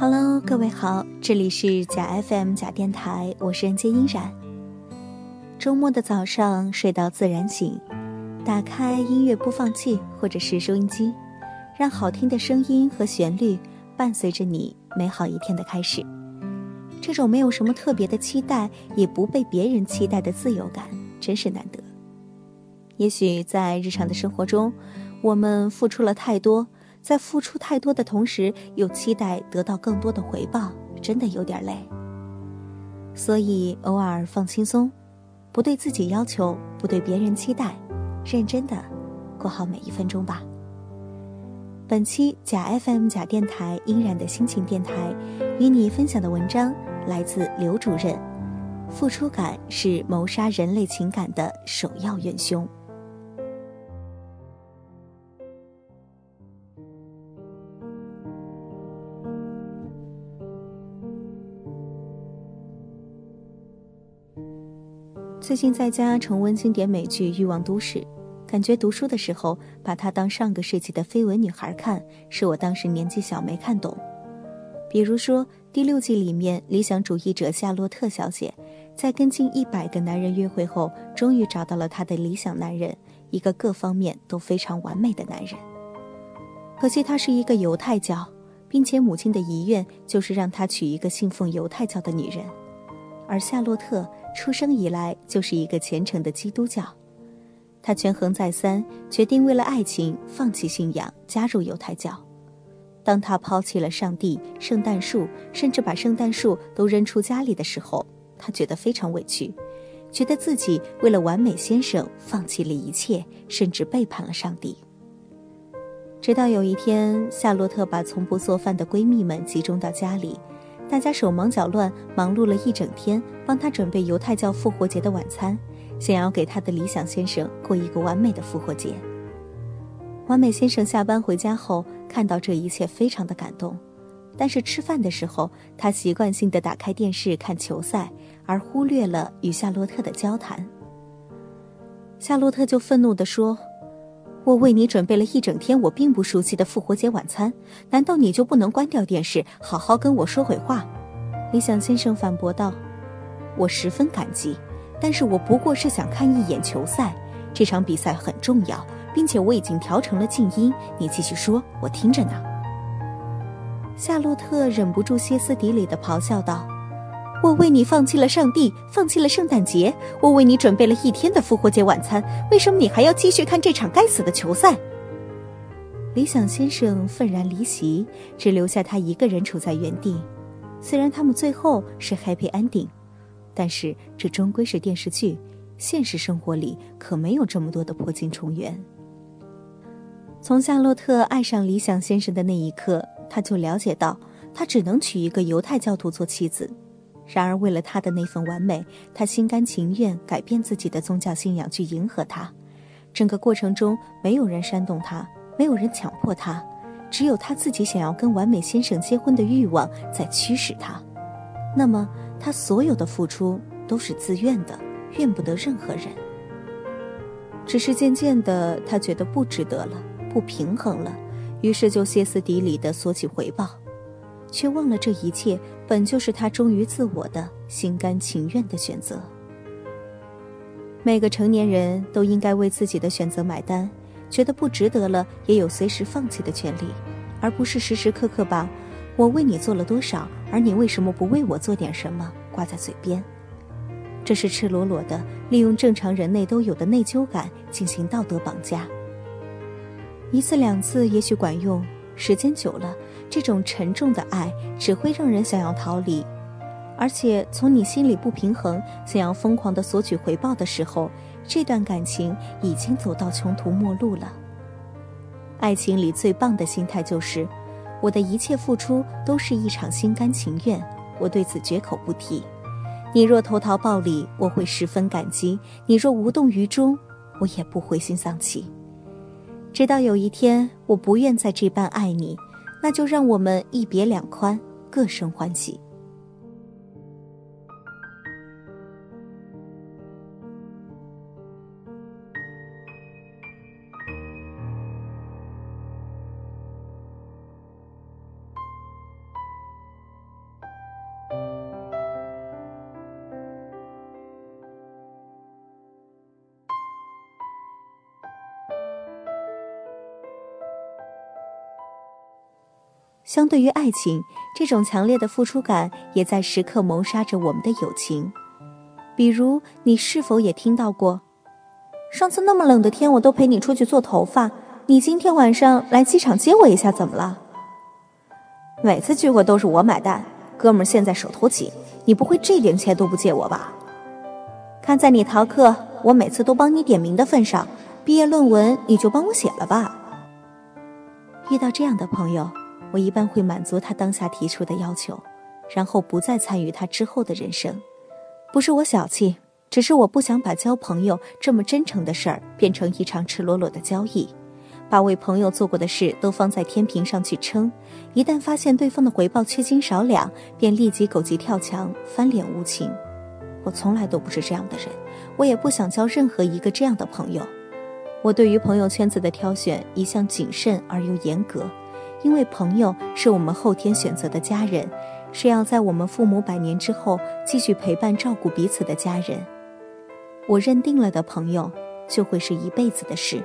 Hello，各位好，这里是假 FM 假电台，我是人间音染。周末的早上睡到自然醒，打开音乐播放器或者是收音机，让好听的声音和旋律伴随着你美好一天的开始。这种没有什么特别的期待，也不被别人期待的自由感，真是难得。也许在日常的生活中，我们付出了太多。在付出太多的同时，又期待得到更多的回报，真的有点累。所以偶尔放轻松，不对自己要求，不对别人期待，认真的过好每一分钟吧。本期假 FM 假电台依然的心情电台，与你分享的文章来自刘主任。付出感是谋杀人类情感的首要元凶。最近在家重温经典美剧《欲望都市》，感觉读书的时候把它当上个世纪的绯闻女孩看，是我当时年纪小没看懂。比如说第六季里面，理想主义者夏洛特小姐，在跟近一百个男人约会后，终于找到了她的理想男人，一个各方面都非常完美的男人。可惜他是一个犹太教，并且母亲的遗愿就是让他娶一个信奉犹太教的女人，而夏洛特。出生以来就是一个虔诚的基督教，他权衡再三，决定为了爱情放弃信仰，加入犹太教。当他抛弃了上帝、圣诞树，甚至把圣诞树都扔出家里的时候，他觉得非常委屈，觉得自己为了完美先生放弃了一切，甚至背叛了上帝。直到有一天，夏洛特把从不做饭的闺蜜们集中到家里。大家手忙脚乱，忙碌了一整天，帮他准备犹太教复活节的晚餐，想要给他的理想先生过一个完美的复活节。完美先生下班回家后，看到这一切，非常的感动。但是吃饭的时候，他习惯性的打开电视看球赛，而忽略了与夏洛特的交谈。夏洛特就愤怒地说。我为你准备了一整天我并不熟悉的复活节晚餐，难道你就不能关掉电视，好好跟我说会话？理想先生反驳道：“我十分感激，但是我不过是想看一眼球赛，这场比赛很重要，并且我已经调成了静音。你继续说，我听着呢。”夏洛特忍不住歇斯底里的咆哮道。我为你放弃了上帝，放弃了圣诞节。我为你准备了一天的复活节晚餐，为什么你还要继续看这场该死的球赛？理想先生愤然离席，只留下他一个人处在原地。虽然他们最后是 happy ending，但是这终归是电视剧，现实生活里可没有这么多的破镜重圆。从夏洛特爱上理想先生的那一刻，他就了解到，他只能娶一个犹太教徒做妻子。然而，为了他的那份完美，他心甘情愿改变自己的宗教信仰去迎合他。整个过程中，没有人煽动他，没有人强迫他，只有他自己想要跟完美先生结婚的欲望在驱使他。那么，他所有的付出都是自愿的，怨不得任何人。只是渐渐的，他觉得不值得了，不平衡了，于是就歇斯底里的索取回报。却忘了这一切本就是他忠于自我的心甘情愿的选择。每个成年人都应该为自己的选择买单，觉得不值得了，也有随时放弃的权利，而不是时时刻刻把“我为你做了多少，而你为什么不为我做点什么”挂在嘴边。这是赤裸裸的利用正常人类都有的内疚感进行道德绑架。一次两次也许管用，时间久了。这种沉重的爱只会让人想要逃离，而且从你心里不平衡，想要疯狂的索取回报的时候，这段感情已经走到穷途末路了。爱情里最棒的心态就是，我的一切付出都是一场心甘情愿，我对此绝口不提。你若投桃报李，我会十分感激；你若无动于衷，我也不灰心丧气。直到有一天，我不愿再这般爱你。那就让我们一别两宽，各生欢喜。相对于爱情，这种强烈的付出感也在时刻谋杀着我们的友情。比如，你是否也听到过？上次那么冷的天，我都陪你出去做头发，你今天晚上来机场接我一下，怎么了？每次聚会都是我买单，哥们儿现在手头紧，你不会这点钱都不借我吧？看在你逃课，我每次都帮你点名的份上，毕业论文你就帮我写了吧。遇到这样的朋友，我一般会满足他当下提出的要求，然后不再参与他之后的人生。不是我小气，只是我不想把交朋友这么真诚的事儿变成一场赤裸裸的交易，把为朋友做过的事都放在天平上去称，一旦发现对方的回报缺斤少两，便立即狗急跳墙，翻脸无情。我从来都不是这样的人，我也不想交任何一个这样的朋友。我对于朋友圈子的挑选一向谨慎而又严格，因为朋友是我们后天选择的家人。是要在我们父母百年之后继续陪伴照顾彼此的家人，我认定了的朋友就会是一辈子的事。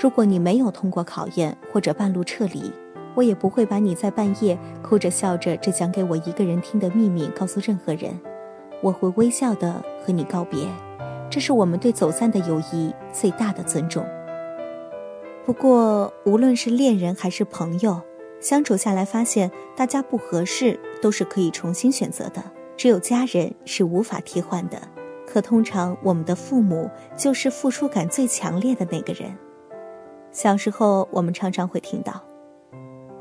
如果你没有通过考验或者半路撤离，我也不会把你在半夜哭着笑着只讲给我一个人听的秘密告诉任何人。我会微笑的和你告别，这是我们对走散的友谊最大的尊重。不过，无论是恋人还是朋友。相处下来，发现大家不合适都是可以重新选择的，只有家人是无法替换的。可通常我们的父母就是付出感最强烈的那个人。小时候，我们常常会听到：“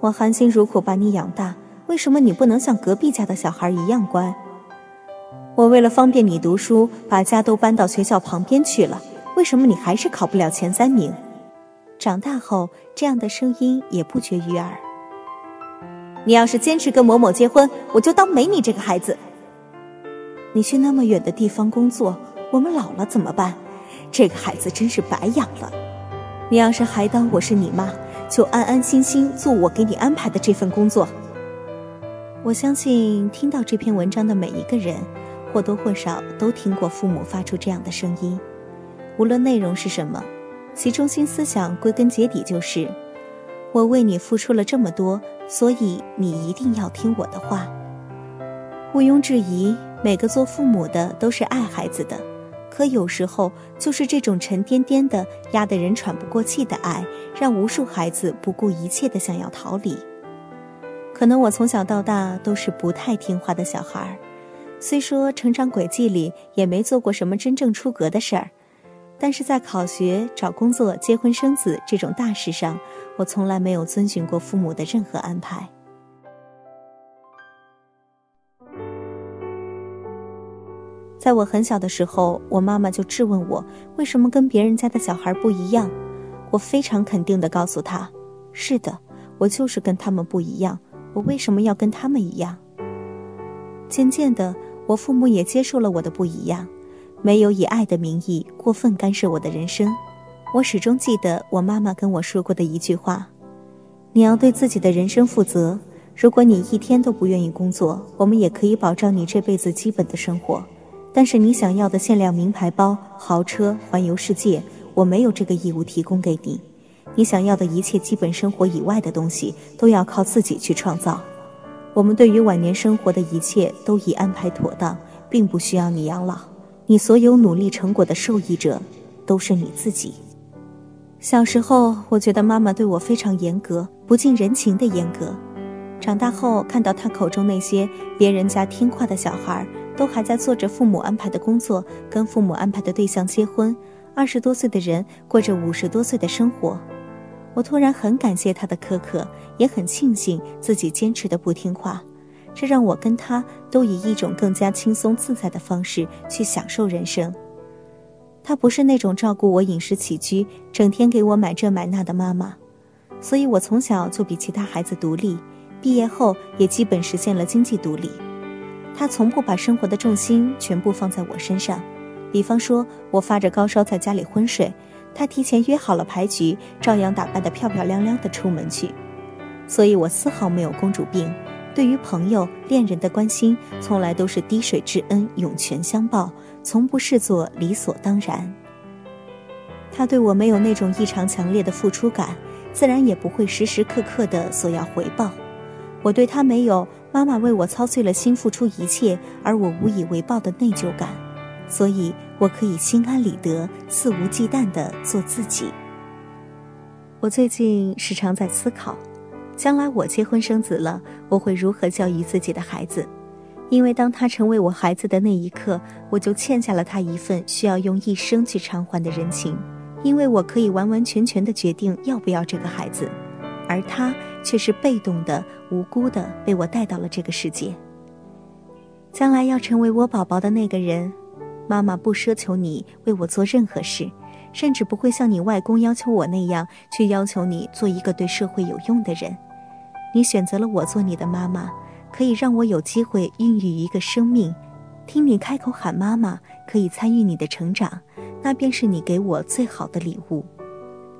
我含辛茹苦把你养大，为什么你不能像隔壁家的小孩一样乖？”我为了方便你读书，把家都搬到学校旁边去了，为什么你还是考不了前三名？长大后，这样的声音也不绝于耳。你要是坚持跟某某结婚，我就当没你这个孩子。你去那么远的地方工作，我们老了怎么办？这个孩子真是白养了。你要是还当我是你妈，就安安心心做我给你安排的这份工作。我相信听到这篇文章的每一个人，或多或少都听过父母发出这样的声音。无论内容是什么，其中心思想归根结底就是。我为你付出了这么多，所以你一定要听我的话。毋庸置疑，每个做父母的都是爱孩子的，可有时候就是这种沉甸甸的、压得人喘不过气的爱，让无数孩子不顾一切的想要逃离。可能我从小到大都是不太听话的小孩儿，虽说成长轨迹里也没做过什么真正出格的事儿。但是在考学、找工作、结婚生子这种大事上，我从来没有遵循过父母的任何安排。在我很小的时候，我妈妈就质问我为什么跟别人家的小孩不一样。我非常肯定的告诉她：“是的，我就是跟他们不一样。我为什么要跟他们一样？”渐渐的，我父母也接受了我的不一样。没有以爱的名义过分干涉我的人生。我始终记得我妈妈跟我说过的一句话：“你要对自己的人生负责。如果你一天都不愿意工作，我们也可以保障你这辈子基本的生活。但是你想要的限量名牌包、豪车、环游世界，我没有这个义务提供给你。你想要的一切基本生活以外的东西，都要靠自己去创造。我们对于晚年生活的一切都已安排妥当，并不需要你养老。”你所有努力成果的受益者，都是你自己。小时候，我觉得妈妈对我非常严格，不近人情的严格。长大后，看到她口中那些别人家听话的小孩，都还在做着父母安排的工作，跟父母安排的对象结婚，二十多岁的人过着五十多岁的生活，我突然很感谢她的苛刻，也很庆幸自己坚持的不听话。这让我跟他都以一种更加轻松自在的方式去享受人生。她不是那种照顾我饮食起居、整天给我买这买那的妈妈，所以我从小就比其他孩子独立，毕业后也基本实现了经济独立。她从不把生活的重心全部放在我身上，比方说我发着高烧在家里昏睡，她提前约好了牌局，照样打扮得漂漂亮亮的出门去，所以我丝毫没有公主病。对于朋友、恋人的关心，从来都是滴水之恩，涌泉相报，从不视作理所当然。他对我没有那种异常强烈的付出感，自然也不会时时刻刻的索要回报。我对他没有妈妈为我操碎了心付出一切，而我无以为报的内疚感，所以我可以心安理得、肆无忌惮地做自己。我最近时常在思考，将来我结婚生子了，我会如何教育自己的孩子？因为当他成为我孩子的那一刻，我就欠下了他一份需要用一生去偿还的人情。因为我可以完完全全的决定要不要这个孩子，而他却是被动的、无辜的被我带到了这个世界。将来要成为我宝宝的那个人，妈妈不奢求你为我做任何事。甚至不会像你外公要求我那样去要求你做一个对社会有用的人。你选择了我做你的妈妈，可以让我有机会孕育一个生命。听你开口喊妈妈，可以参与你的成长，那便是你给我最好的礼物。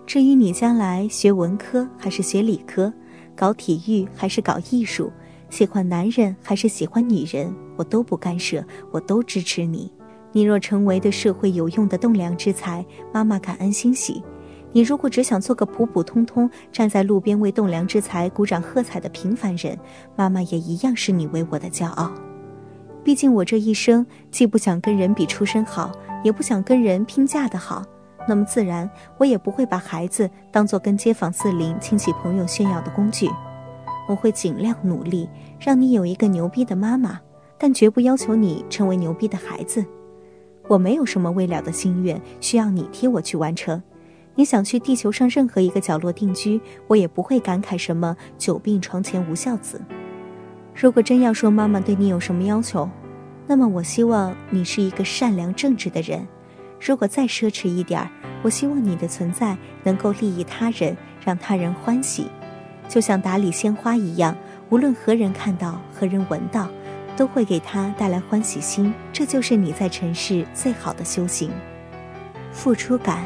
至于你将来学文科还是学理科，搞体育还是搞艺术，喜欢男人还是喜欢女人，我都不干涉，我都支持你。你若成为对社会有用的栋梁之才，妈妈感恩欣喜；你如果只想做个普普通通站在路边为栋梁之才鼓掌喝彩的平凡人，妈妈也一样视你为我的骄傲。毕竟我这一生既不想跟人比出身好，也不想跟人拼嫁的好，那么自然我也不会把孩子当做跟街坊四邻、亲戚朋友炫耀的工具。我会尽量努力让你有一个牛逼的妈妈，但绝不要求你成为牛逼的孩子。我没有什么未了的心愿需要你替我去完成。你想去地球上任何一个角落定居，我也不会感慨什么“久病床前无孝子”。如果真要说妈妈对你有什么要求，那么我希望你是一个善良正直的人。如果再奢侈一点儿，我希望你的存在能够利益他人，让他人欢喜，就像打理鲜花一样，无论何人看到，何人闻到。都会给他带来欢喜心，这就是你在尘世最好的修行。付出感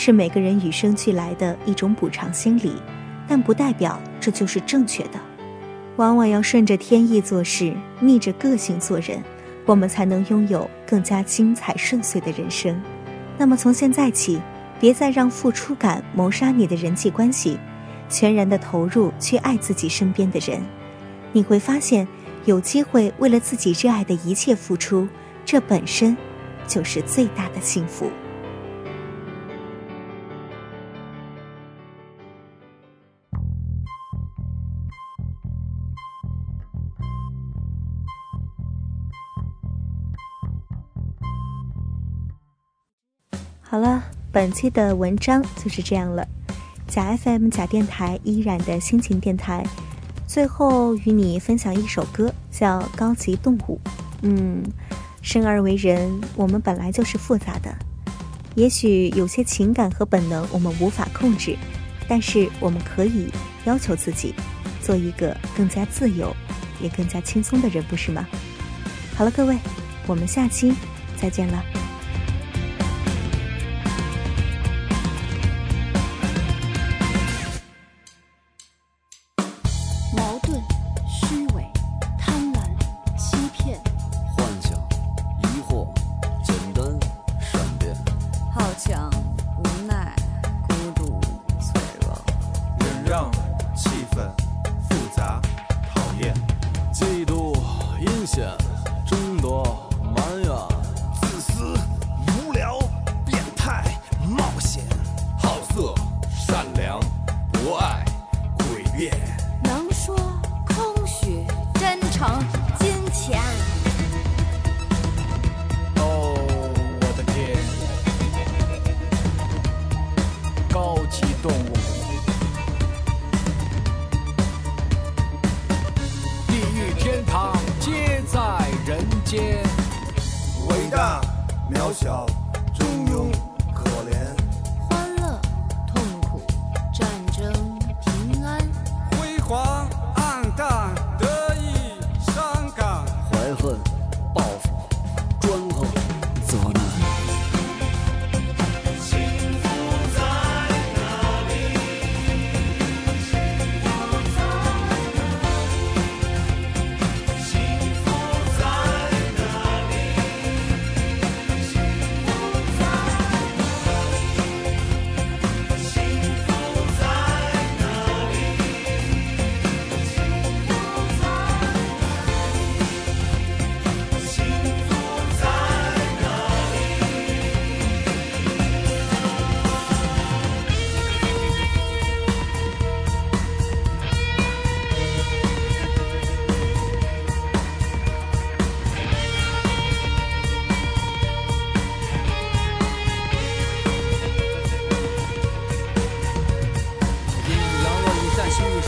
是每个人与生俱来的一种补偿心理，但不代表这就是正确的。往往要顺着天意做事，逆着个性做人，我们才能拥有更加精彩顺遂的人生。那么从现在起，别再让付出感谋杀你的人际关系，全然的投入去爱自己身边的人，你会发现。有机会为了自己热爱的一切付出，这本身就是最大的幸福。好了，本期的文章就是这样了。假 FM 假电台依然的心情电台。最后与你分享一首歌，叫《高级动物》。嗯，生而为人，我们本来就是复杂的。也许有些情感和本能我们无法控制，但是我们可以要求自己做一个更加自由，也更加轻松的人，不是吗？好了，各位，我们下期再见了。不小。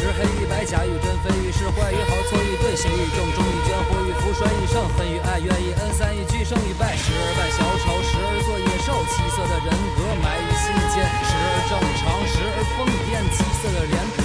时黑与白，假与真，非与是，坏与好，错与对，邪与正，忠与奸，祸与福，衰与盛，恨与爱，怨与恩，三与聚，胜与败，时而扮小丑，时而做野兽，七色的人格埋于心间，时而正常，时而疯癫，七色的脸。